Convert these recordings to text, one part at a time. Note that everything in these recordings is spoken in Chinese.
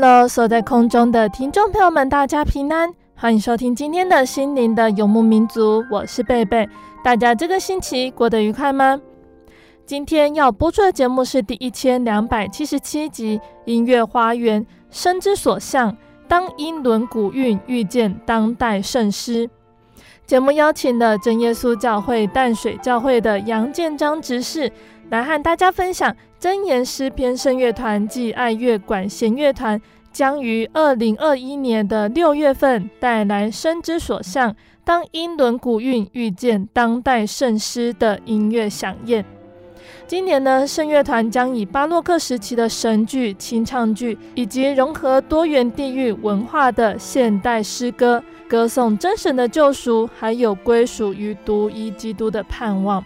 Hello，所在空中的听众朋友们，大家平安，欢迎收听今天的心灵的游牧民族，我是贝贝。大家这个星期过得愉快吗？今天要播出的节目是第一千两百七十七集《音乐花园：声之所向》，当英伦古韵遇见当代圣诗。节目邀请了真耶稣教会淡水教会的杨建章执事来和大家分享。真言诗篇圣乐团暨爱乐管弦乐团将于二零二一年的六月份带来《生之所向》，当英伦古韵遇见当代圣诗的音乐饗宴。今年呢，圣乐团将以巴洛克时期的神剧、清唱剧，以及融合多元地域文化的现代诗歌，歌颂真神的救赎，还有归属于独一基督的盼望。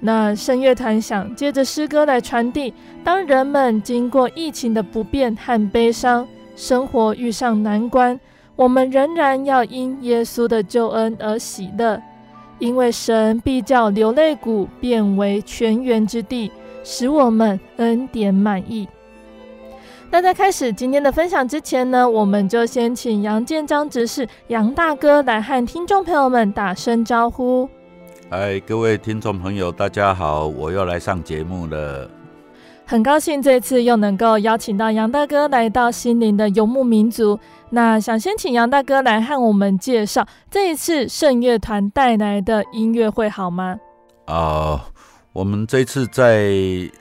那圣乐团想借着诗歌来传递，当人们经过疫情的不便和悲伤，生活遇上难关，我们仍然要因耶稣的救恩而喜乐，因为神必叫流泪谷变为泉源之地，使我们恩典满意。那在开始今天的分享之前呢，我们就先请杨建章执事杨大哥来和听众朋友们打声招呼。嗨，各位听众朋友，大家好！我又来上节目了，很高兴这次又能够邀请到杨大哥来到心灵的游牧民族。那想先请杨大哥来和我们介绍这一次圣乐团带来的音乐会好吗？啊、呃，我们这次在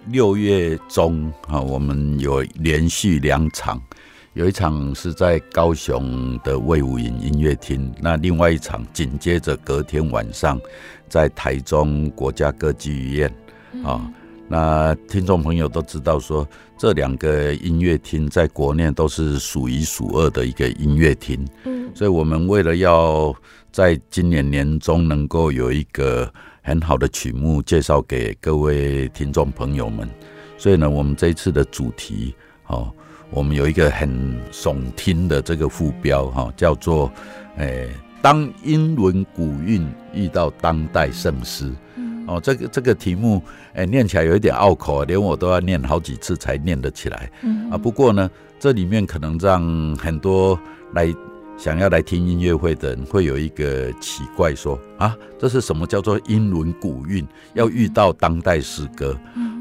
六月中啊，我们有连续两场。有一场是在高雄的魏武营音乐厅，那另外一场紧接着隔天晚上在台中国家歌剧院啊。那听众朋友都知道说，这两个音乐厅在国内都是数一数二的一个音乐厅，嗯，所以我们为了要在今年年中能够有一个很好的曲目介绍给各位听众朋友们，所以呢，我们这一次的主题哦。我们有一个很耸听的这个副标哈，叫做“诶，当英伦古韵遇到当代圣诗”。哦，这个这个题目诶，念起来有一点拗口，连我都要念好几次才念得起来。啊，不过呢，这里面可能让很多来想要来听音乐会的人会有一个奇怪说，说啊，这是什么叫做英伦古韵要遇到当代诗歌？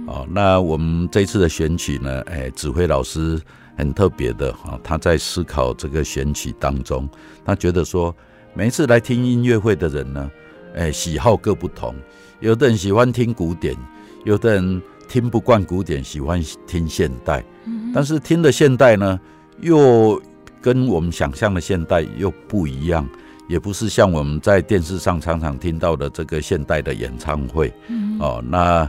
哦，那我们这次的选曲呢，诶，指挥老师。很特别的哈，他在思考这个选曲当中，他觉得说，每一次来听音乐会的人呢，哎，喜好各不同，有的人喜欢听古典，有的人听不惯古典，喜欢听现代，但是听的现代呢，又跟我们想象的现代又不一样，也不是像我们在电视上常常听到的这个现代的演唱会，哦，那，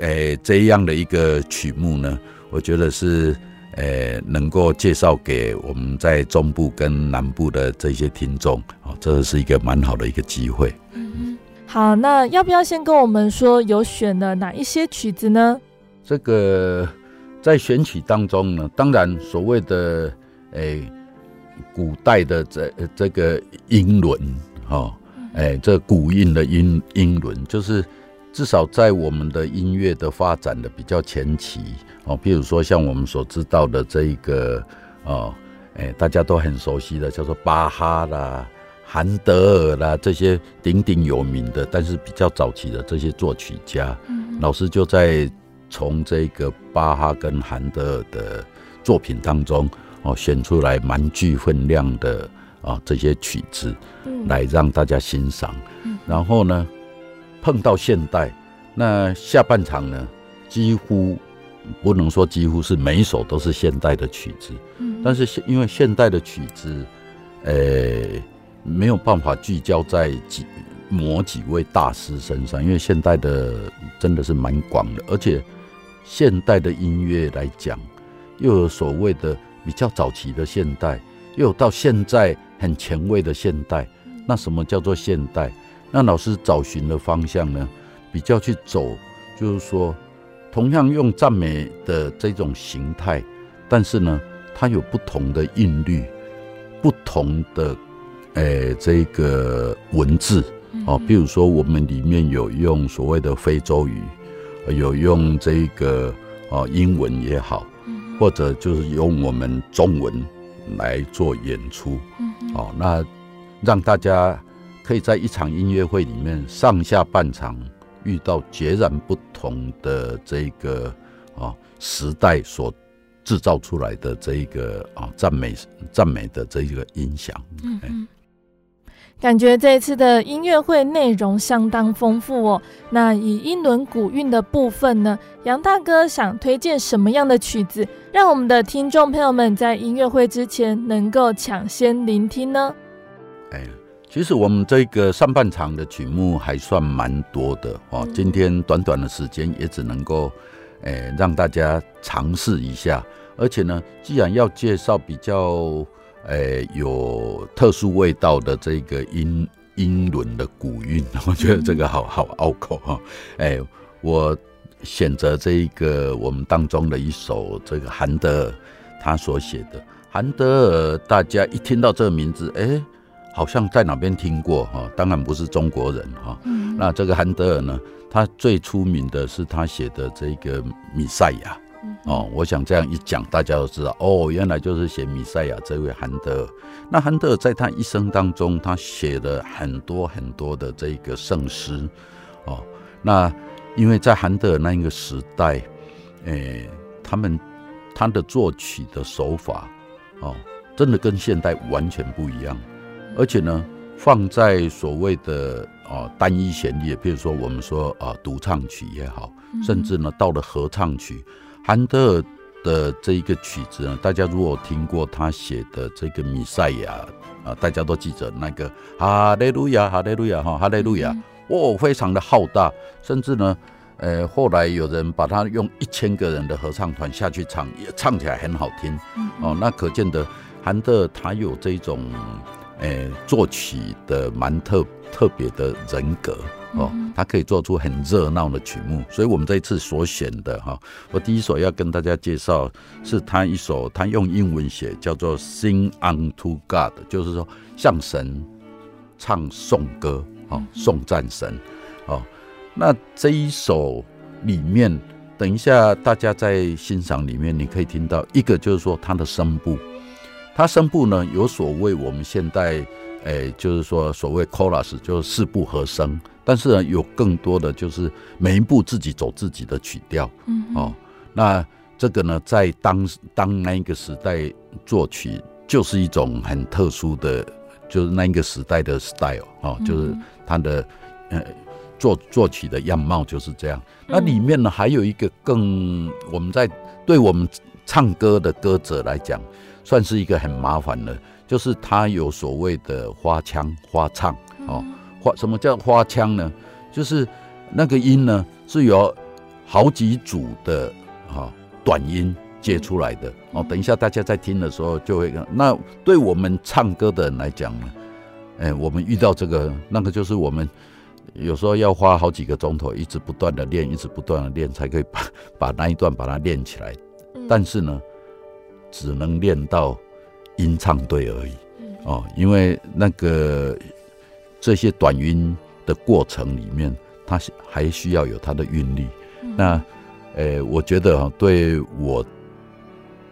哎，这样的一个曲目呢，我觉得是。呃，能够介绍给我们在中部跟南部的这些听众，哦，这是一个蛮好的一个机会。嗯，好，那要不要先跟我们说有选了哪一些曲子呢？这个在选曲当中呢，当然所谓的诶古代的这这个音轮，哈，哎，这古韵的音音轮，就是至少在我们的音乐的发展的比较前期哦，譬如说像我们所知道的这一个哦，哎，大家都很熟悉的叫做巴哈啦、韩德尔啦这些鼎鼎有名的，但是比较早期的这些作曲家，嗯、老师就在从这个巴哈跟韩德尔的作品当中哦选出来蛮具分量的啊、哦、这些曲子，来让大家欣赏，嗯、然后呢。碰到现代，那下半场呢，几乎不能说几乎是每一首都是现代的曲子，嗯，但是现因为现代的曲子，呃，没有办法聚焦在几某几位大师身上，因为现代的真的是蛮广的，而且现代的音乐来讲，又有所谓的比较早期的现代，又有到现在很前卫的现代，那什么叫做现代？那老师找寻的方向呢，比较去走，就是说，同样用赞美的这种形态，但是呢，它有不同的韵律，不同的，诶、欸，这个文字哦，比如说我们里面有用所谓的非洲语，有用这个哦英文也好，或者就是用我们中文来做演出，哦，那让大家。可以在一场音乐会里面上下半场遇到截然不同的这个啊时代所制造出来的这一个啊赞美赞美的这一个音响，嗯，嗯，感觉这一次的音乐会内容相当丰富哦。那以英伦古韵的部分呢，杨大哥想推荐什么样的曲子，让我们的听众朋友们在音乐会之前能够抢先聆听呢？哎。其实我们这个上半场的曲目还算蛮多的哦，今天短短的时间也只能够，诶让大家尝试一下。而且呢，既然要介绍比较诶有特殊味道的这个英英伦的古韵，我觉得这个好好拗口哈。诶，我选择这一个我们当中的一首这个韩德尔他所写的韩德尔，大家一听到这个名字，诶好像在哪边听过哈，当然不是中国人哈。嗯、那这个韩德尔呢，他最出名的是他写的这个米赛亚。哦，我想这样一讲，大家都知道哦，原来就是写米赛亚这位韩德尔。那韩德尔在他一生当中，他写了很多很多的这个圣诗。哦，那因为在韩德尔那一个时代，诶、欸，他们他的作曲的手法，哦，真的跟现代完全不一样。而且呢，放在所谓的啊单一旋律，比如说我们说啊独唱曲也好，甚至呢到了合唱曲，韩德尔的这一个曲子呢，大家如果听过他写的这个弥赛亚啊，大家都记着那个哈利路亚，哈利路亚哈，哈利路亚，哦，非常的浩大，甚至呢，呃，后来有人把它用一千个人的合唱团下去唱，也唱起来很好听，哦，那可见的韩德尔他有这种。诶、欸，作曲的蛮特特别的人格哦，他可以做出很热闹的曲目，所以我们这一次所选的哈，我第一首要跟大家介绍是他一首，他用英文写叫做《Sing unto God》，就是说向神唱颂歌，哦，颂赞神，哦，那这一首里面，等一下大家在欣赏里面，你可以听到一个就是说他的声部。他声部呢，有所谓我们现代，诶、欸，就是说所谓 chorus，就是四部和声。但是呢，有更多的就是每一部自己走自己的曲调。嗯，哦，那这个呢，在当当那一个时代作曲，就是一种很特殊的，就是那一个时代的 style 哦，就是他的呃作作曲的样貌就是这样。那里面呢，还有一个更我们在对我们唱歌的歌者来讲。算是一个很麻烦的，就是它有所谓的花腔花唱哦，花什么叫花腔呢？就是那个音呢是由好几组的啊短音接出来的哦。等一下大家在听的时候就会，那对我们唱歌的人来讲呢，哎，我们遇到这个那个就是我们有时候要花好几个钟头，一直不断的练，一直不断的练，才可以把把那一段把它练起来。但是呢。只能练到音唱对而已哦，因为那个这些短音的过程里面，它还需要有它的韵律。那，呃，我觉得哈，对我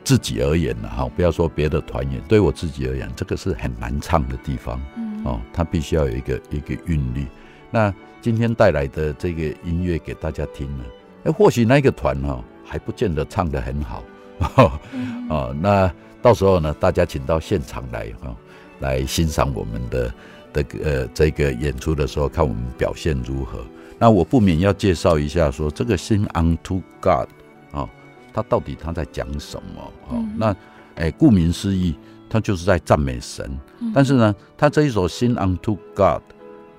自己而言呢，哈，不要说别的团员，对我自己而言，这个是很难唱的地方。哦，它必须要有一个一个韵律。那今天带来的这个音乐给大家听呢，哎，或许那个团哈还不见得唱得很好。哦，那到时候呢，大家请到现场来哈，来欣赏我们的的呃这个演出的时候，看我们表现如何。那我不免要介绍一下，说这个 Sing unto God 啊，它到底它在讲什么啊？那哎，顾名思义，它就是在赞美神。但是呢，它这一首 Sing unto God，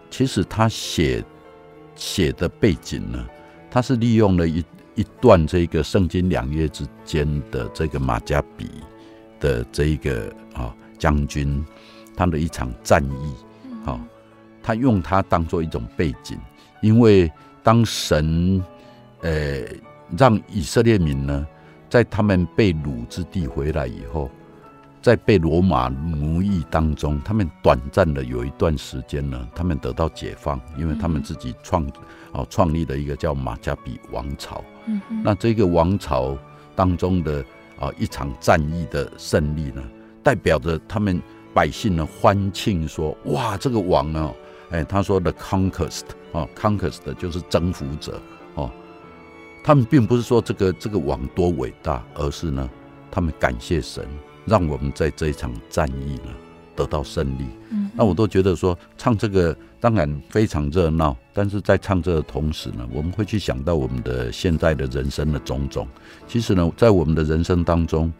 其实它写写的背景呢，它是利用了一一段这个圣经两约之间的这个马加比的这一个啊将军，他的一场战役，好，他用它当做一种背景。因为当神，呃，让以色列民呢，在他们被掳之地回来以后，在被罗马奴役当中，他们短暂的有一段时间呢，他们得到解放，因为他们自己创哦创立了一个叫马加比王朝。嗯，那这个王朝当中的啊一场战役的胜利呢，代表着他们百姓呢欢庆说：哇，这个王啊！哎，他说的 conquest 哦，conquest 就是征服者哦。他们并不是说这个这个王多伟大，而是呢，他们感谢神，让我们在这一场战役呢得到胜利。嗯，那我都觉得说唱这个当然非常热闹，但是在唱这个的同时呢，我们会去想到我们的现在的人生的种种。其实呢，在我们的人生当中，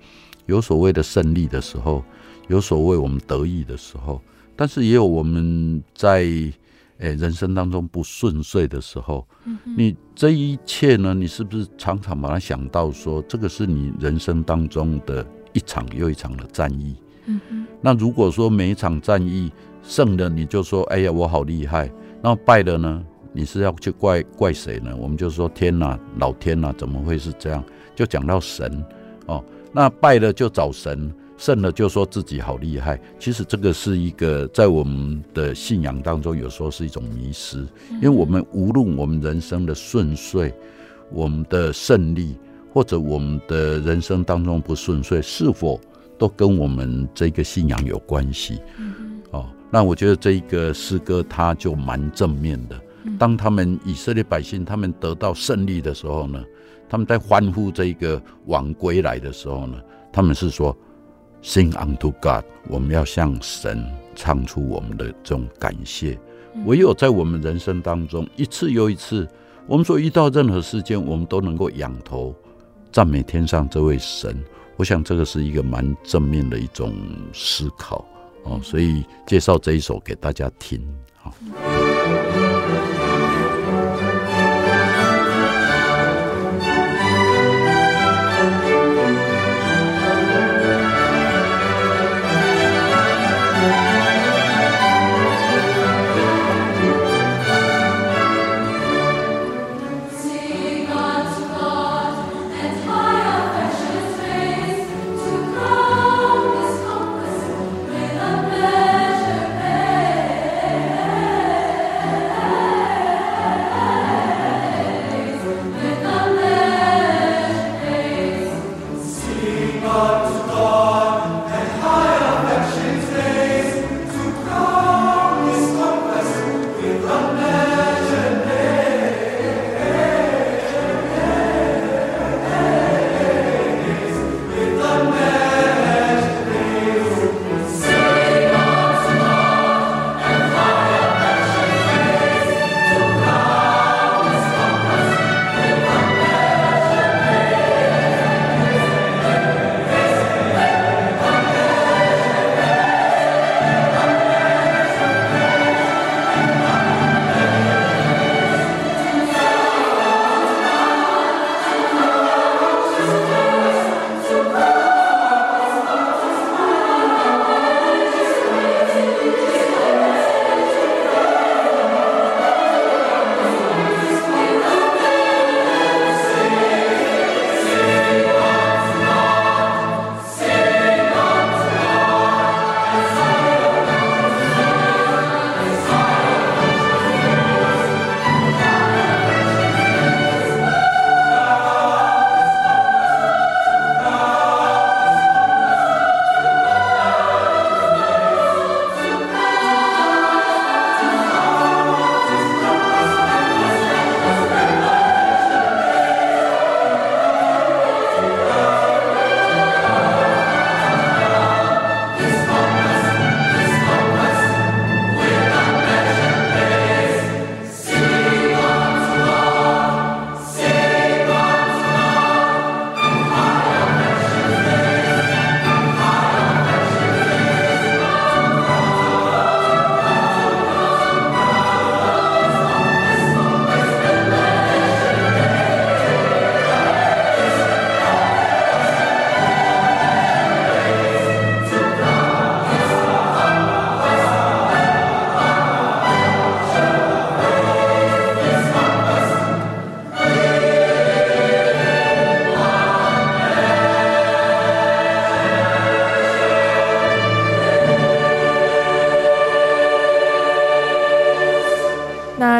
有所谓的胜利的时候，有所谓我们得意的时候。但是也有我们在诶人生当中不顺遂的时候，你这一切呢，你是不是常常把它想到说，这个是你人生当中的一场又一场的战役？那如果说每一场战役胜了，你就说，哎呀，我好厉害；那败了呢，你是要去怪怪谁呢？我们就说，天哪，老天哪，怎么会是这样？就讲到神哦，那败了就找神。胜了就说自己好厉害，其实这个是一个在我们的信仰当中，有时候是一种迷失。因为我们无论我们人生的顺遂、我们的胜利，或者我们的人生当中不顺遂，是否都跟我们这个信仰有关系？哦，那我觉得这一个诗歌它就蛮正面的。当他们以色列百姓他们得到胜利的时候呢，他们在欢呼这一个王归来的时候呢，他们是说。Sing unto God，我们要向神唱出我们的这种感谢。唯有在我们人生当中，一次又一次，我们所遇到任何事件，我们都能够仰头赞美天上这位神。我想这个是一个蛮正面的一种思考哦，所以介绍这一首给大家听。好。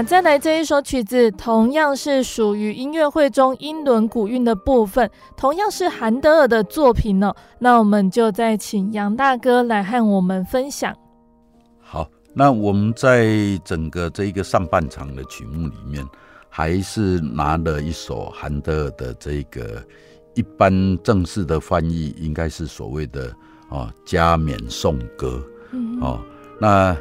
再来这一首曲子，同样是属于音乐会中英伦古韵的部分，同样是韩德尔的作品呢。那我们就再请杨大哥来和我们分享。好，那我们在整个这一个上半场的曲目里面，还是拿了一首韩德尔的这个一般正式的翻译，应该是所谓的哦加冕颂歌。嗯，哦，那。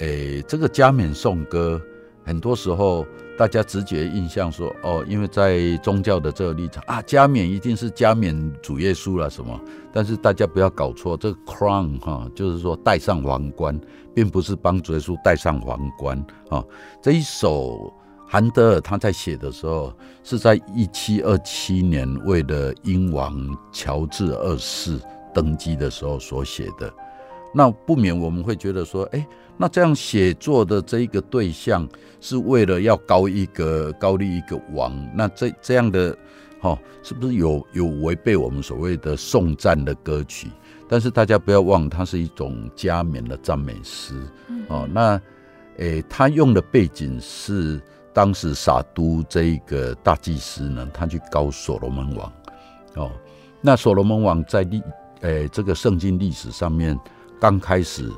诶，这个加冕颂歌，很多时候大家直觉印象说，哦，因为在宗教的这个立场啊，加冕一定是加冕主耶稣了什么？但是大家不要搞错，这个 crown 哈，就是说戴上皇冠，并不是帮主耶稣戴上皇冠啊。这一首韩德尔他在写的时候，是在一七二七年为了英王乔治二世登基的时候所写的。那不免我们会觉得说，哎。那这样写作的这一个对象是为了要高一个高立一个王，那这这样的，哈，是不是有有违背我们所谓的颂赞的歌曲？但是大家不要忘，它是一种加冕的赞美诗，哦，那，诶，他用的背景是当时撒都这一个大祭司呢，他去告所罗门王，哦，那所罗门王在历，诶，这个圣经历史上面刚开始。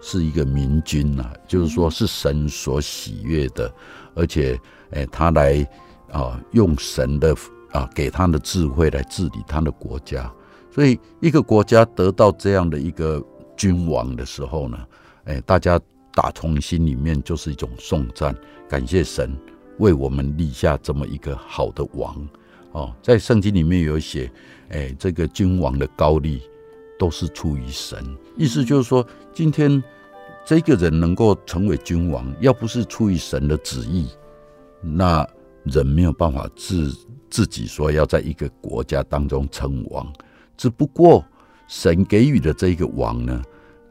是一个明君呐、啊，就是说是神所喜悦的，而且，诶，他来啊，用神的啊给他的智慧来治理他的国家，所以一个国家得到这样的一个君王的时候呢，诶，大家打从心里面就是一种颂赞，感谢神为我们立下这么一个好的王哦，在圣经里面有写，诶，这个君王的高丽。都是出于神，意思就是说，今天这个人能够成为君王，要不是出于神的旨意，那人没有办法自自己说要在一个国家当中称王。只不过神给予的这个王呢，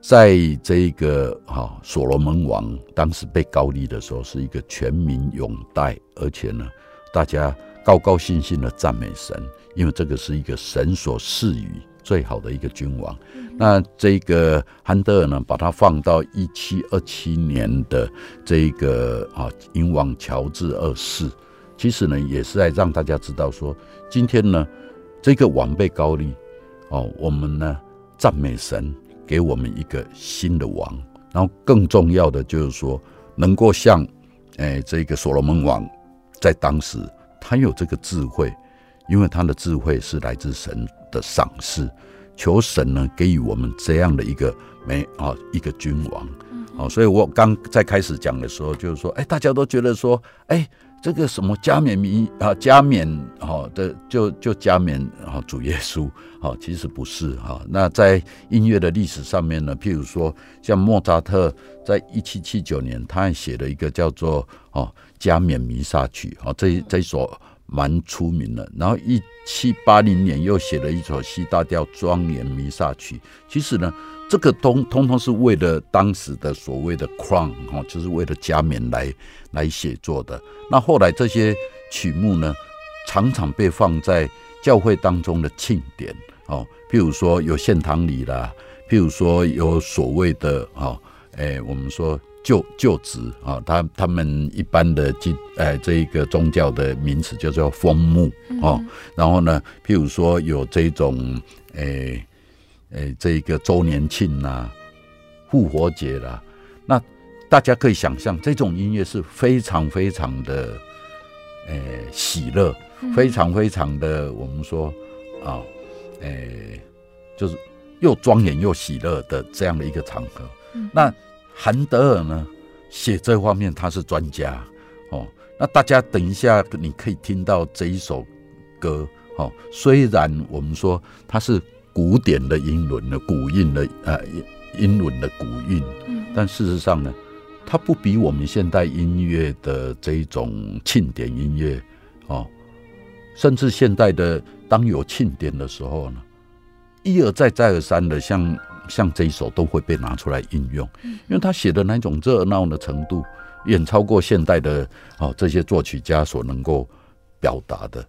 在这个哈所罗门王当时被高立的时候，是一个全民拥戴，而且呢，大家高高兴兴的赞美神，因为这个是一个神所赐予。最好的一个君王，那这个韩德尔呢，把它放到一七二七年的这个啊英王乔治二世，其实呢也是在让大家知道说，今天呢这个王被高立哦，我们呢赞美神给我们一个新的王，然后更重要的就是说，能够像哎这个所罗门王在当时他有这个智慧，因为他的智慧是来自神。的赏赐，求神呢给予我们这样的一个美啊一个君王，好，所以我刚在开始讲的时候，就是说，哎，大家都觉得说，哎，这个什么加冕民啊，加冕好的就就加冕啊主耶稣，好，其实不是哈。那在音乐的历史上面呢，譬如说像莫扎特在一七七九年，他还写了一个叫做哦加冕弥撒曲，哦，这这一首。蛮出名的，然后一七八零年又写了一首 C 大调庄严弥撒曲。其实呢，这个通通通是为了当时的所谓的 crown 哈，就是为了加冕来来写作的。那后来这些曲目呢，常常被放在教会当中的庆典哦，譬如说有献堂礼啦，譬如说有所谓的哈，哎，我们说。就就职啊，他他们一般的基呃这一个宗教的名词就叫封墓哦。然后呢，譬如说有这种诶诶这一个周年庆啦、复活节啦，那大家可以想象，这种音乐是非常非常的诶喜乐，非常非常的我们说啊诶就是又庄严又喜乐的这样的一个场合，那。韩德尔呢，写这方面他是专家哦。那大家等一下，你可以听到这一首歌哦。虽然我们说它是古典的英伦的古韵的呃英伦的古韵，但事实上呢，它不比我们现代音乐的这一种庆典音乐哦，甚至现代的当有庆典的时候呢，一而再再而三的像。像这一首都会被拿出来应用，因为他写的那种热闹的程度，远超过现代的哦这些作曲家所能够表达的。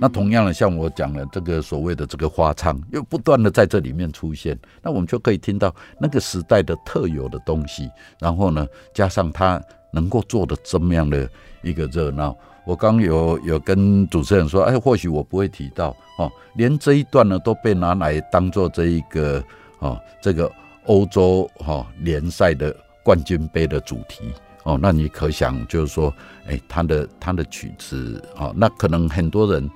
那同样的，像我讲的这个所谓的这个花唱，又不断的在这里面出现，那我们就可以听到那个时代的特有的东西。然后呢，加上他能够做的这么样的一个热闹。我刚有有跟主持人说，哎，或许我不会提到哦，连这一段呢都被拿来当做这一个哦，这个欧洲哈联赛的冠军杯的主题哦，那你可想就是说，哎，他的他的曲子哦，那可能很多人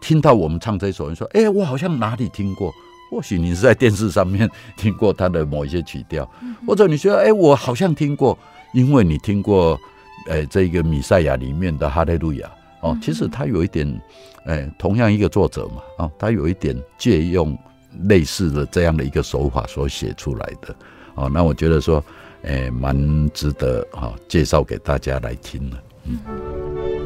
听到我们唱这首，人说，哎，我好像哪里听过，或许你是在电视上面听过他的某一些曲调，或者你觉得，哎，我好像听过，因为你听过。哎，这个米赛亚里面的哈利路亚哦，其实他有一点，哎，同样一个作者嘛，啊，他有一点借用类似的这样的一个手法所写出来的，哦，那我觉得说，哎，蛮值得哈介绍给大家来听的，嗯。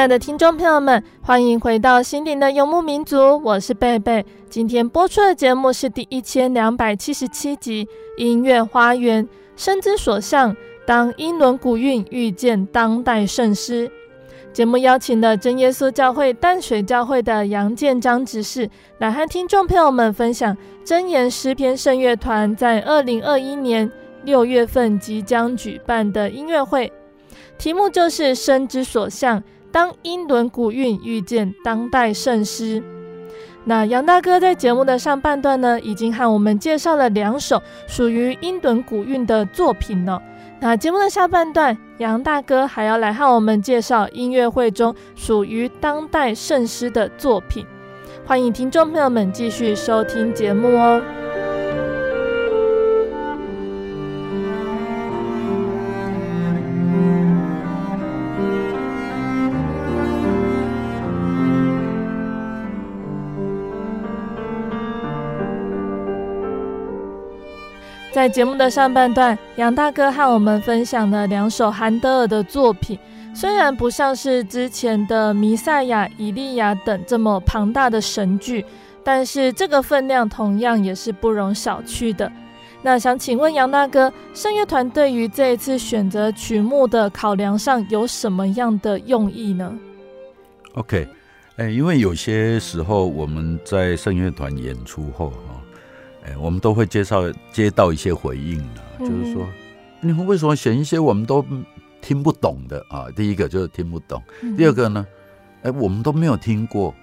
亲爱的听众朋友们，欢迎回到心灵的游牧民族，我是贝贝。今天播出的节目是第一千两百七十七集《音乐花园》，深之所向，当英伦古韵遇见当代圣诗。节目邀请了真耶稣教会淡水教会的杨建章执事，来和听众朋友们分享真言诗篇圣乐团在二零二一年六月份即将举办的音乐会，题目就是“深之所向”。当英伦古韵遇见当代圣诗，那杨大哥在节目的上半段呢，已经和我们介绍了两首属于英伦古韵的作品了。那节目的下半段，杨大哥还要来和我们介绍音乐会中属于当代圣诗的作品。欢迎听众朋友们继续收听节目哦。在节目的上半段，杨大哥和我们分享了两首韩德尔的作品。虽然不像是之前的《弥赛亚》《以利亚》等这么庞大的神剧，但是这个分量同样也是不容小觑的。那想请问杨大哥，圣乐团对于这一次选择曲目的考量上有什么样的用意呢？OK，哎，因为有些时候我们在圣乐团演出后。哎，我们都会介绍接到一些回应啊，就是说，你们为什么选一些我们都听不懂的啊？第一个就是听不懂，第二个呢，哎，我们都没有听过，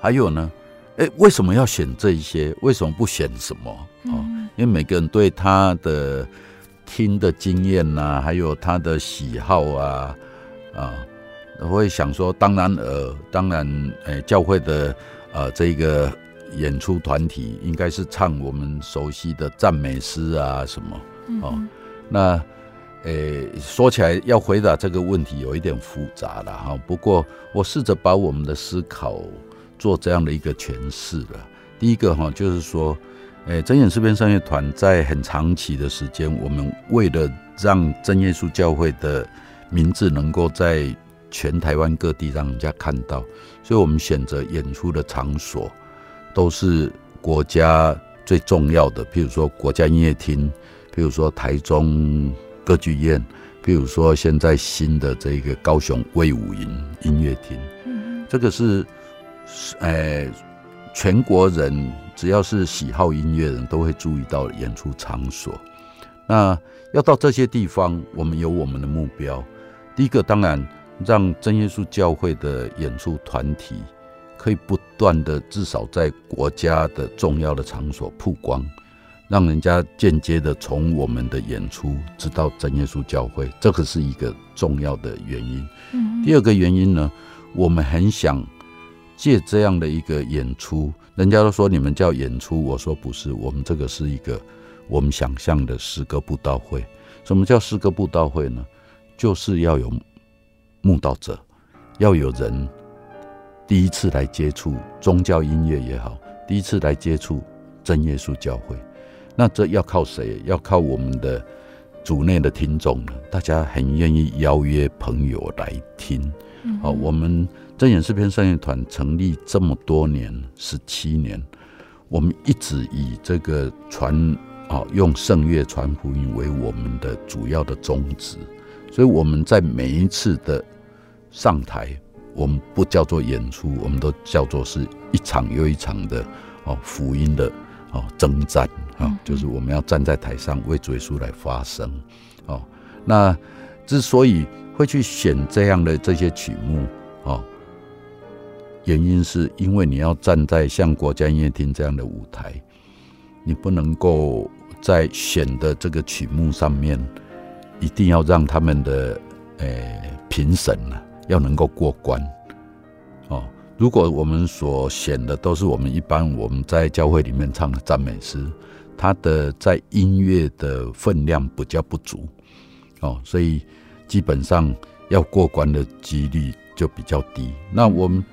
还有呢，哎，为什么要选这一些？为什么不选什么？啊，因为每个人对他的听的经验呐，还有他的喜好啊，啊，我会想说，当然呃，当然，哎，教会的呃这个。演出团体应该是唱我们熟悉的赞美诗啊什么、嗯、哦，那诶、欸、说起来要回答这个问题有一点复杂了哈。不过我试着把我们的思考做这样的一个诠释了。第一个哈就是说，诶、欸、真言诗篇圣乐团在很长期的时间，我们为了让真耶稣教会的名字能够在全台湾各地让人家看到，所以我们选择演出的场所。都是国家最重要的，譬如说国家音乐厅，譬如说台中歌剧院，譬如说现在新的这个高雄威武营音乐厅，嗯，这个是，呃，全国人只要是喜好音乐人都会注意到演出场所。那要到这些地方，我们有我们的目标。第一个，当然让真耶稣教会的演出团体。可以不断的，至少在国家的重要的场所曝光，让人家间接的从我们的演出知道真耶稣教会，这个是一个重要的原因。嗯。第二个原因呢，我们很想借这样的一个演出，人家都说你们叫演出，我说不是，我们这个是一个我们想象的诗歌布道会。什么叫诗歌布道会呢？就是要有慕道者，要有人。第一次来接触宗教音乐也好，第一次来接触真耶稣教会，那这要靠谁？要靠我们的组内的听众呢？大家很愿意邀约朋友来听，嗯、哦，我们真言诗篇圣乐团成立这么多年，十七年，我们一直以这个传哦，用圣乐传福音为我们的主要的宗旨，所以我们在每一次的上台，我们不叫做演出，我们都叫做是一场又一场的哦福音的哦征战啊、哦，就是我们要站在台上为主耶稣来发声哦。那之所以会去选这样的这些曲目哦，原因是因为你要站在像国家音乐厅这样的舞台，你不能够在选的这个曲目上面，一定要让他们的诶评审呢。要能够过关哦。如果我们所选的都是我们一般我们在教会里面唱的赞美诗，它的在音乐的分量比较不足哦，所以基本上要过关的几率就比较低。那我们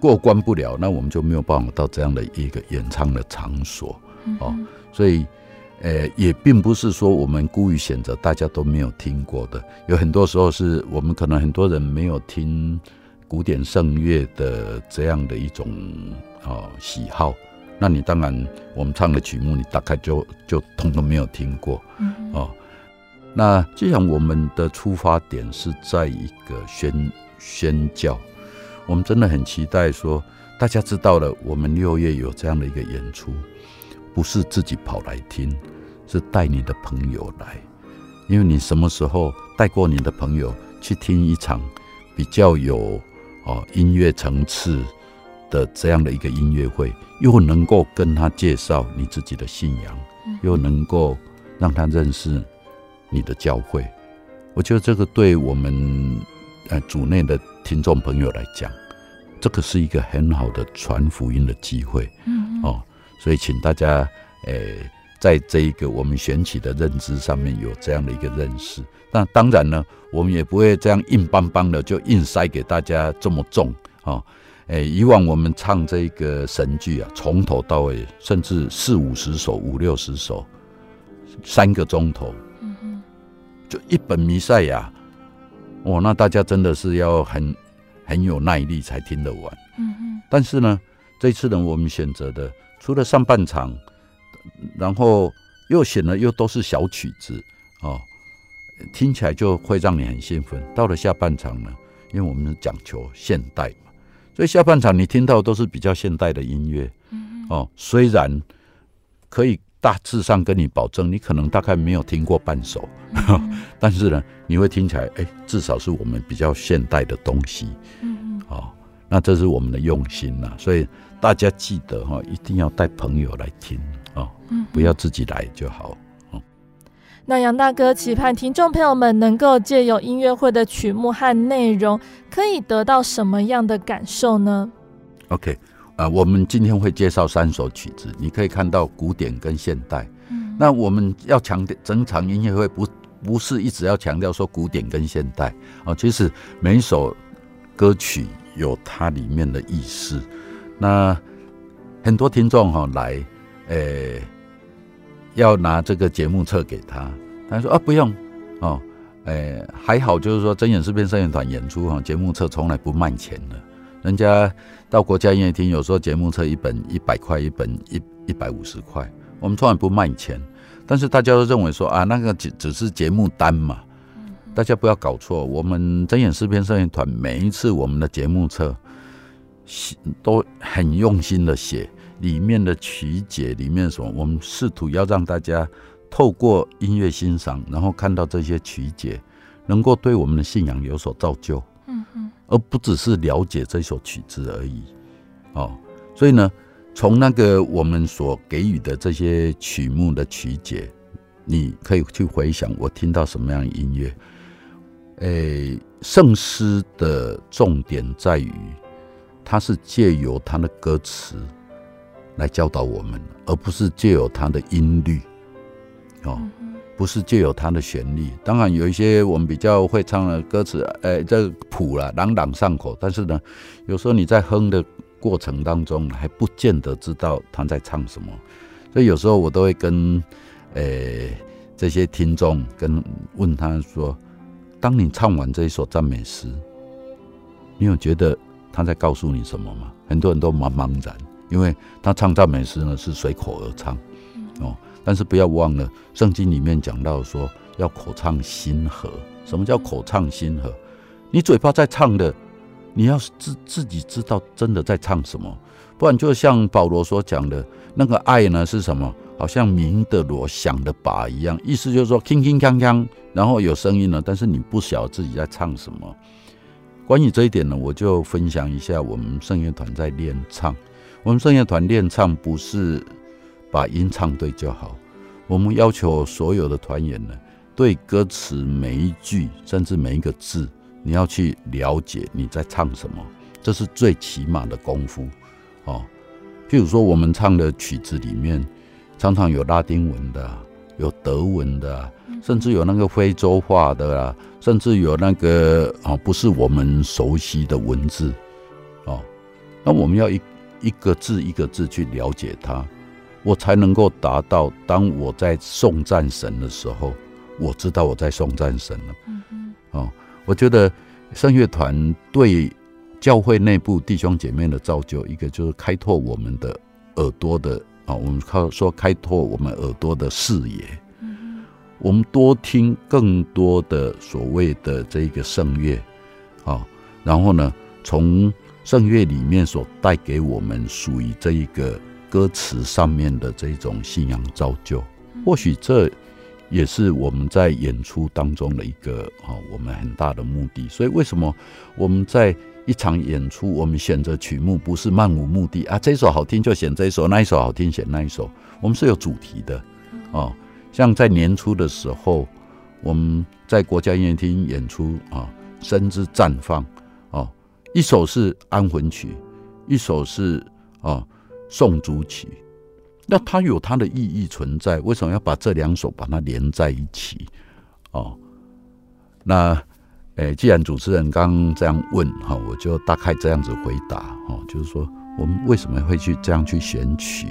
过关不了，那我们就没有办法到这样的一个演唱的场所哦。所以。呃，也并不是说我们故意选择大家都没有听过的，有很多时候是我们可能很多人没有听古典圣乐的这样的一种哦喜好，那你当然我们唱的曲目你大概就就通通没有听过，哦，那既然我们的出发点是在一个宣宣教，我们真的很期待说大家知道了我们六月有这样的一个演出。不是自己跑来听，是带你的朋友来，因为你什么时候带过你的朋友去听一场比较有哦音乐层次的这样的一个音乐会，又能够跟他介绍你自己的信仰，又能够让他认识你的教会，我觉得这个对我们呃组内的听众朋友来讲，这个是一个很好的传福音的机会，哦。所以，请大家，诶、欸，在这一个我们选取的认知上面有这样的一个认识。那当然呢，我们也不会这样硬邦邦的就硬塞给大家这么重啊。诶、欸，以往我们唱这个神剧啊，从头到尾，甚至四五十首、五六十首，三个钟头，嗯就一本弥赛亚，哦，那大家真的是要很很有耐力才听得完。嗯但是呢，这次呢，我们选择的。除了上半场，然后又选了又都是小曲子哦，听起来就会让你很兴奋。到了下半场呢，因为我们讲求现代嘛，所以下半场你听到都是比较现代的音乐哦。虽然可以大致上跟你保证，你可能大概没有听过半首，但是呢，你会听起来哎，至少是我们比较现代的东西。嗯哦，那这是我们的用心呐，所以。大家记得哈，一定要带朋友来听哦，不要自己来就好。那杨大哥期盼听众朋友们能够借由音乐会的曲目和内容，可以得到什么样的感受呢？OK，啊，我们今天会介绍三首曲子，你可以看到古典跟现代。嗯，那我们要强调整场音乐会不不是一直要强调说古典跟现代哦，其实每一首歌曲有它里面的意思。那很多听众哈来，诶、欸，要拿这个节目册给他，他说啊不用。哦，诶、欸，还好就是说真言诗篇圣乐团演出哈，节目册从来不卖钱的，人家到国家音乐厅有时候节目册一本一百块，一本一一百五十块，我们从来不卖钱，但是大家都认为说啊那个只只是节目单嘛，大家不要搞错，我们真眼视频摄影团每一次我们的节目册。都很用心的写里面的曲解，里面什么？我们试图要让大家透过音乐欣赏，然后看到这些曲解，能够对我们的信仰有所造就，嗯嗯，而不只是了解这首曲子而已。哦，所以呢，从那个我们所给予的这些曲目的曲解，你可以去回想我听到什么样的音乐。诶，圣诗的重点在于。他是借由他的歌词来教导我们，而不是借由他的音律，哦，不是借由他的旋律。当然有一些我们比较会唱的歌词，哎，这个谱啦，朗朗上口。但是呢，有时候你在哼的过程当中还不见得知道他在唱什么。所以有时候我都会跟，诶，这些听众跟问他说：当你唱完这一首赞美诗。你有觉得他在告诉你什么吗？很多人都茫茫然，因为他唱赞美诗呢是随口而唱，哦，但是不要忘了，圣经里面讲到说要口唱心和。什么叫口唱心和？你嘴巴在唱的，你要自自己知道真的在唱什么，不然就像保罗所讲的那个爱呢是什么？好像鸣的锣响的把一样，意思就是说，铿铿锵锵，然后有声音了，但是你不晓得自己在唱什么。关于这一点呢，我就分享一下我们圣乐团在练唱。我们圣乐团练唱不是把音唱对就好，我们要求所有的团员呢，对歌词每一句，甚至每一个字，你要去了解你在唱什么，这是最起码的功夫哦。譬如说，我们唱的曲子里面。常常有拉丁文的，有德文的，甚至有那个非洲话的啊，甚至有那个啊，不是我们熟悉的文字哦。那我们要一一个字一个字去了解它，我才能够达到。当我在颂赞神的时候，我知道我在颂赞神了。嗯嗯。哦，我觉得圣乐团对教会内部弟兄姐妹的造就，一个就是开拓我们的耳朵的。啊，我们靠说开拓我们耳朵的视野，嗯，我们多听更多的所谓的这个圣乐，啊，然后呢，从圣乐里面所带给我们属于这一个歌词上面的这种信仰造就，或许这也是我们在演出当中的一个啊，我们很大的目的。所以为什么我们在一场演出，我们选择曲目不是漫无目的啊，这一首好听就选这一首，那一首好听选那一首。我们是有主题的，哦，像在年初的时候，我们在国家音乐厅演出啊，《生之绽放》哦，一首是安魂曲，一首是啊颂主曲，那它有它的意义存在。为什么要把这两首把它连在一起？哦，那。诶，既然主持人刚刚这样问哈，我就大概这样子回答哈，就是说我们为什么会去这样去选曲？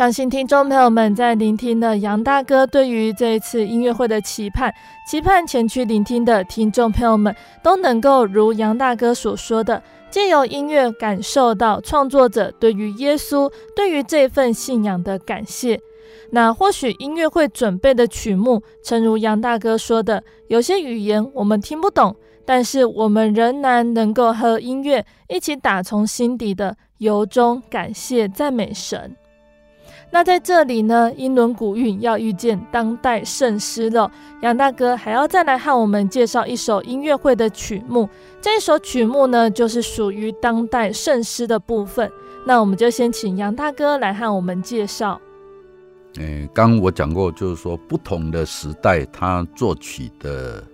相信听众朋友们在聆听了杨大哥对于这一次音乐会的期盼，期盼前去聆听的听众朋友们都能够如杨大哥所说的，借由音乐感受到创作者对于耶稣、对于这份信仰的感谢。那或许音乐会准备的曲目，诚如杨大哥说的，有些语言我们听不懂，但是我们仍然能够和音乐一起打从心底的由衷感谢赞美神。那在这里呢，英伦古韵要遇见当代圣诗了。杨大哥还要再来和我们介绍一首音乐会的曲目，这首曲目呢，就是属于当代圣诗的部分。那我们就先请杨大哥来和我们介绍。诶，刚刚我讲过，就是说不同的时代，他作曲的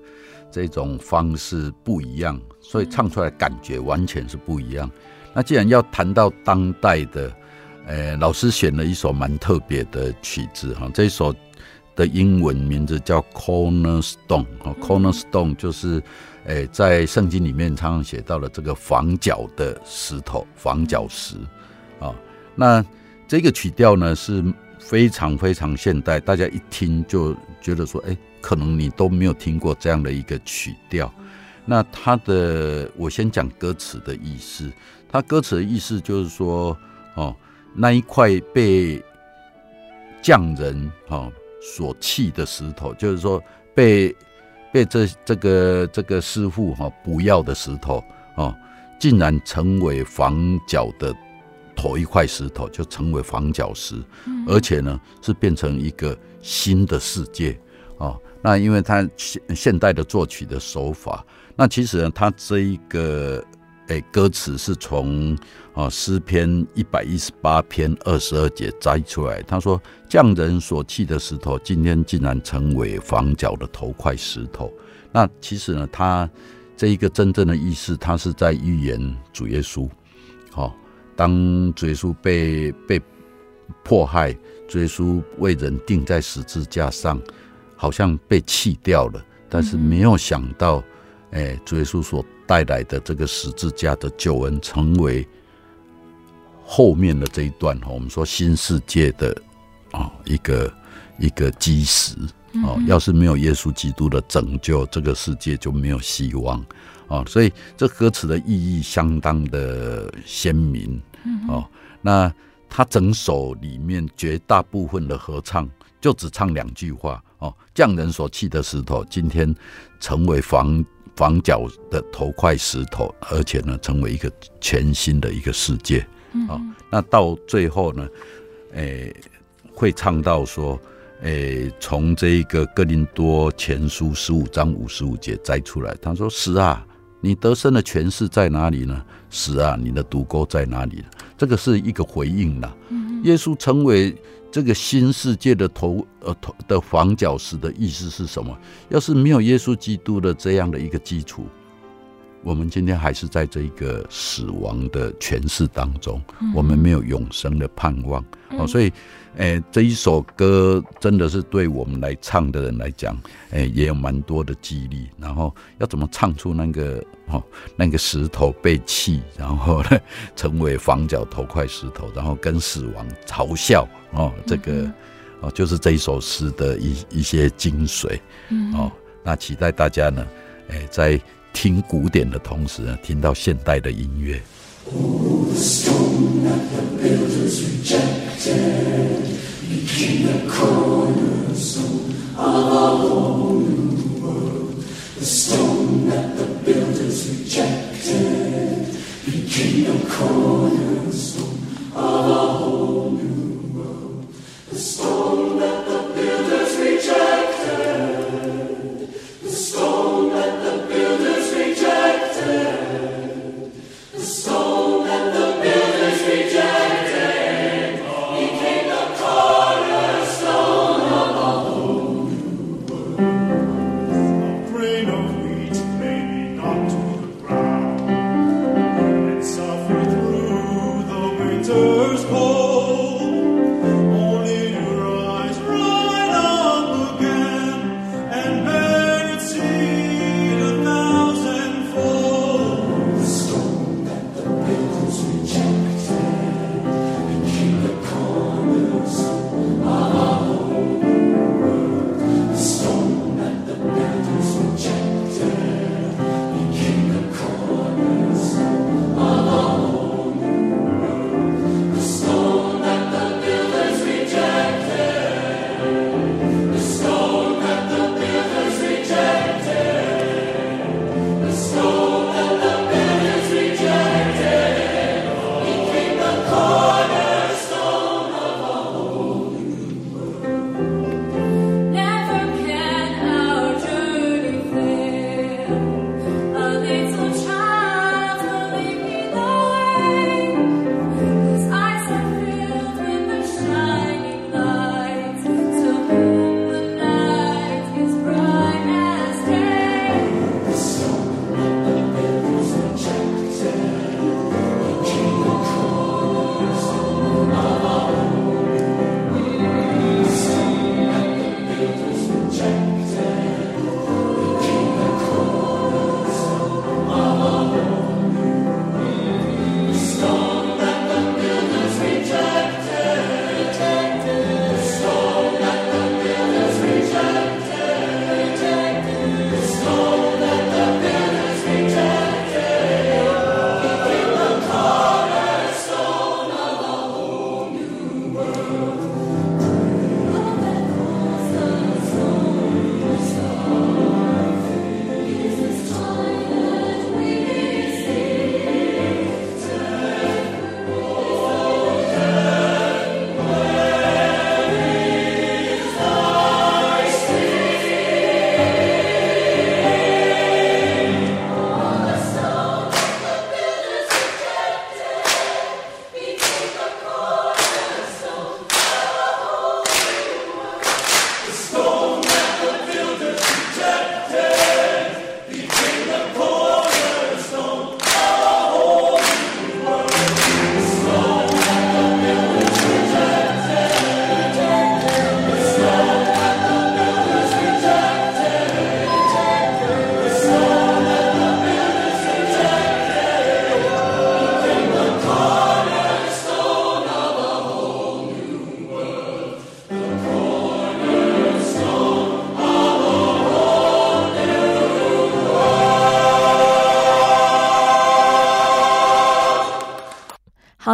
这种方式不一样，所以唱出来感觉完全是不一样。那既然要谈到当代的，诶，老师选了一首蛮特别的曲子哈，这首的英文名字叫 Cornerstone 哈，Cornerstone 就是，诶，在圣经里面常常写到了这个房角的石头，房角石啊。那这个曲调呢是非常非常现代，大家一听就觉得说，诶，可能你都没有听过这样的一个曲调。那它的，我先讲歌词的意思，它歌词的意思就是说，哦。那一块被匠人哈所弃的石头，就是说被被这这个这个师傅哈不要的石头啊，竟然成为房角的头一块石头，就成为房角石，而且呢是变成一个新的世界啊。那因为他现现代的作曲的手法，那其实呢他这一个诶，歌词是从啊诗篇一百一十八篇二十二节摘出来。他说：“匠人所弃的石头，今天竟然成为房角的头块石头。”那其实呢，他这一个真正的意思，他是在预言主耶稣。好，当主耶稣被被迫害，主耶稣为人钉在十字架上，好像被弃掉了，但是没有想到，哎，主耶稣所带来的这个十字架的救恩，成为后面的这一段我们说新世界的啊一个一个基石哦。要是没有耶稣基督的拯救，这个世界就没有希望啊。所以这歌词的意义相当的鲜明哦。那他整首里面绝大部分的合唱，就只唱两句话哦：匠人所弃的石头，今天成为房。房角的头块石头，而且呢，成为一个全新的一个世界啊。那到最后呢，诶、欸，会唱到说，诶、欸，从这一个哥林多前书十五章五十五节摘出来，他说：“死啊，你得胜的权势在哪里呢？死啊，你的毒钩在哪里呢？”这个是一个回应了。嗯、耶稣成为。这个新世界的头呃头的房角石的意思是什么？要是没有耶稣基督的这样的一个基础，我们今天还是在这一个死亡的诠释当中，我们没有永生的盼望。哦，所以，诶，这一首歌真的是对我们来唱的人来讲，诶，也有蛮多的激励。然后要怎么唱出那个哦，那个石头被弃，然后呢，成为房角头块石头，然后跟死亡嘲笑哦，这个哦，就是这一首诗的一一些精髓。哦，那期待大家呢，诶，在听古典的同时呢，听到现代的音乐。Oh, the stone that the builders rejected became the cornerstone of our whole new world. The stone that the builders rejected became the cornerstone of our whole new world. The stone that the builders rejected.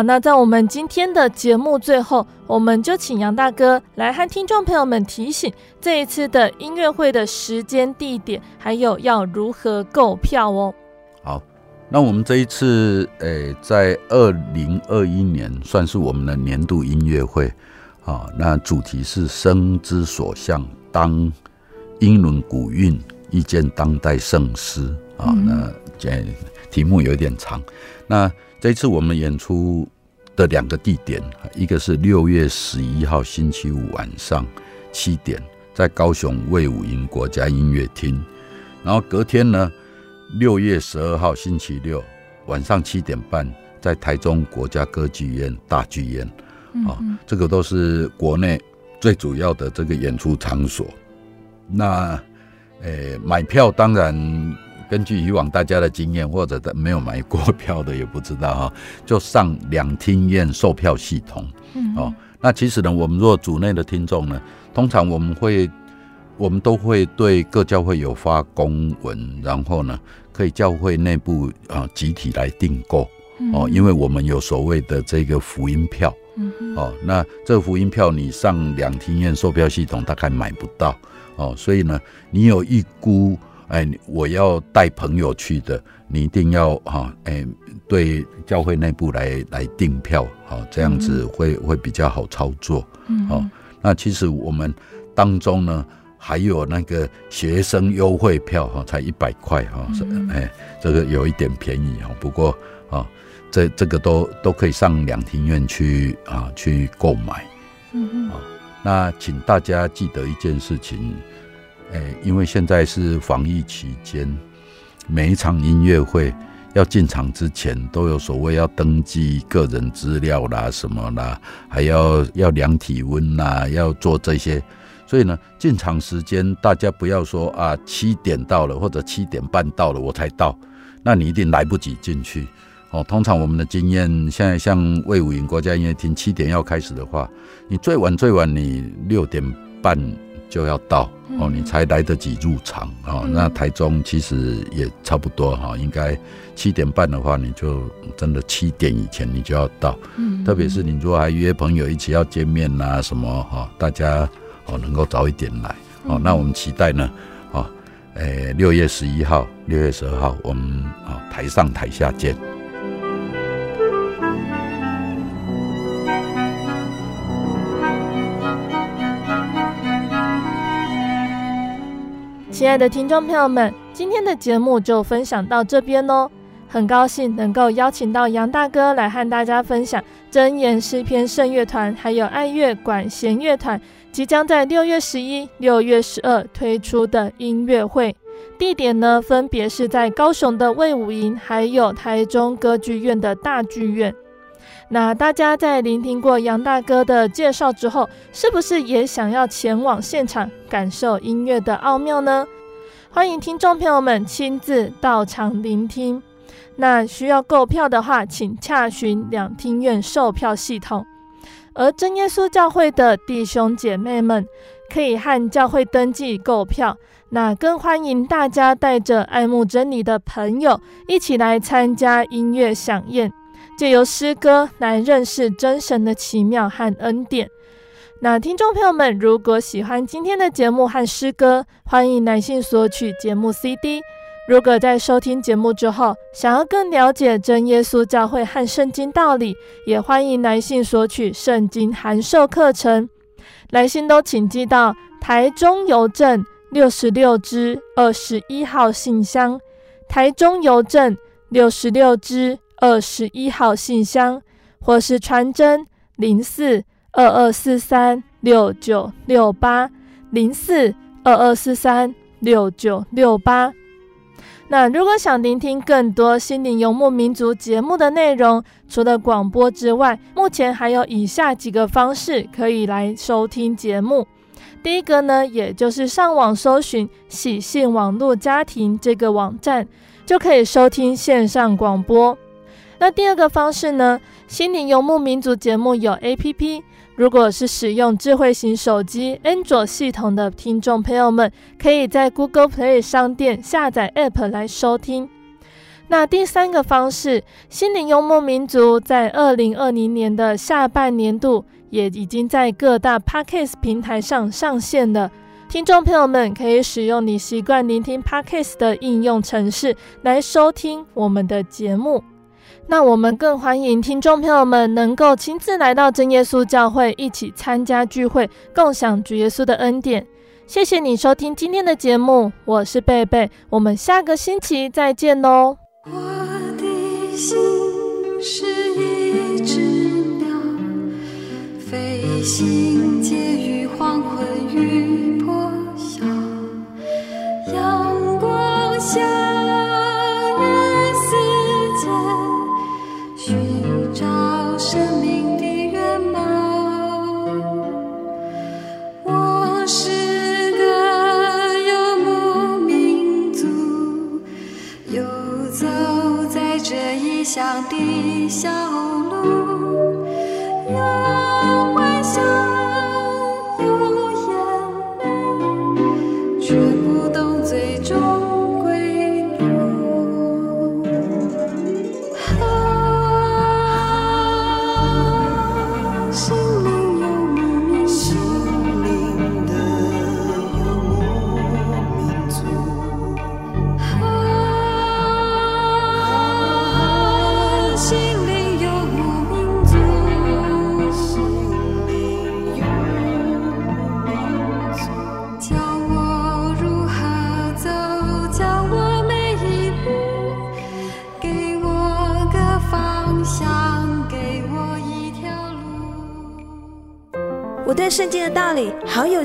那在我们今天的节目最后，我们就请杨大哥来和听众朋友们提醒这一次的音乐会的时间、地点，还有要如何购票哦。好，那我们这一次，诶、在二零二一年算是我们的年度音乐会啊。那主题是“生之所向，当英伦古韵遇见当代圣诗”啊。那这题目有点长，那。这一次我们演出的两个地点，一个是六月十一号星期五晚上七点，在高雄卫武营国家音乐厅，然后隔天呢，六月十二号星期六晚上七点半，在台中国家歌剧院大剧院，啊、嗯嗯，这个都是国内最主要的这个演出场所。那，诶，买票当然。根据以往大家的经验，或者没有买过票的也不知道哈，就上两厅院售票系统。嗯，哦，那其实呢，我们若组内的听众呢，通常我们会，我们都会对各教会有发公文，然后呢，可以教会内部啊集体来订购哦，因为我们有所谓的这个福音票。嗯，哦，那这个福音票你上两厅院售票系统大概买不到哦，所以呢，你有预估。哎，我要带朋友去的，你一定要哈，哎，对教会内部来来订票，好，这样子会会比较好操作。嗯，好，那其实我们当中呢，还有那个学生优惠票哈，才一百块哈，哎，这个有一点便宜哈，不过啊，这这个都都可以上两庭院去啊去购买。嗯嗯，啊，那请大家记得一件事情。哎，因为现在是防疫期间，每一场音乐会要进场之前都有所谓要登记个人资料啦、什么啦，还要要量体温啦，要做这些。所以呢，进场时间大家不要说啊，七点到了或者七点半到了我才到，那你一定来不及进去哦。通常我们的经验，现在像魏武营国家音乐厅七点要开始的话，你最晚最晚你六点半。就要到哦，你才来得及入场哦。那台中其实也差不多哈，应该七点半的话，你就真的七点以前你就要到。嗯，特别是你如果还约朋友一起要见面呐什么哈，大家哦能够早一点来哦。那我们期待呢，哦，诶，六月十一号、六月十二号，我们啊台上台下见。亲爱的听众朋友们，今天的节目就分享到这边喽。很高兴能够邀请到杨大哥来和大家分享真言诗篇圣乐团还有爱乐管弦乐团即将在六月十一、六月十二推出的音乐会。地点呢，分别是在高雄的卫武营，还有台中歌剧院的大剧院。那大家在聆听过杨大哥的介绍之后，是不是也想要前往现场感受音乐的奥妙呢？欢迎听众朋友们亲自到场聆听。那需要购票的话，请洽询两厅院售票系统。而真耶稣教会的弟兄姐妹们，可以和教会登记购票。那更欢迎大家带着爱慕真理的朋友一起来参加音乐饗宴。借由诗歌来认识真神的奇妙和恩典。那听众朋友们，如果喜欢今天的节目和诗歌，欢迎来信索取节目 CD。如果在收听节目之后，想要更了解真耶稣教会和圣经道理，也欢迎来信索取圣经函授课程。来信都请寄到台中邮政六十六支二十一号信箱，台中邮政六十六支。二十一号信箱，或是传真零四二二四三六九六八零四二二四三六九六八。那如果想聆听更多心灵游牧民族节目的内容，除了广播之外，目前还有以下几个方式可以来收听节目。第一个呢，也就是上网搜寻喜信网络家庭这个网站，就可以收听线上广播。那第二个方式呢？心灵游牧民族节目有 APP，如果是使用智慧型手机安卓系统的听众朋友们，可以在 Google Play 商店下载 App 来收听。那第三个方式，心灵游牧民族在二零二零年的下半年度也已经在各大 Podcast 平台上上线了。听众朋友们可以使用你习惯聆听 Podcast 的应用程式来收听我们的节目。那我们更欢迎听众朋友们能够亲自来到真耶稣教会，一起参加聚会，共享主耶稣的恩典。谢谢你收听今天的节目，我是贝贝，我们下个星期再见喽。我的心是一只鸟，飞行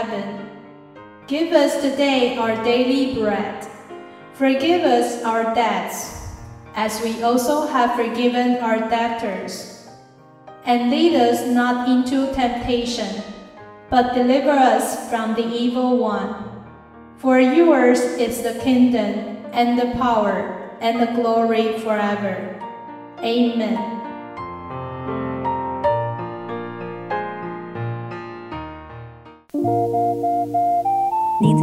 Heaven. Give us today our daily bread. Forgive us our debts, as we also have forgiven our debtors. And lead us not into temptation, but deliver us from the evil one. For yours is the kingdom, and the power, and the glory forever. Amen。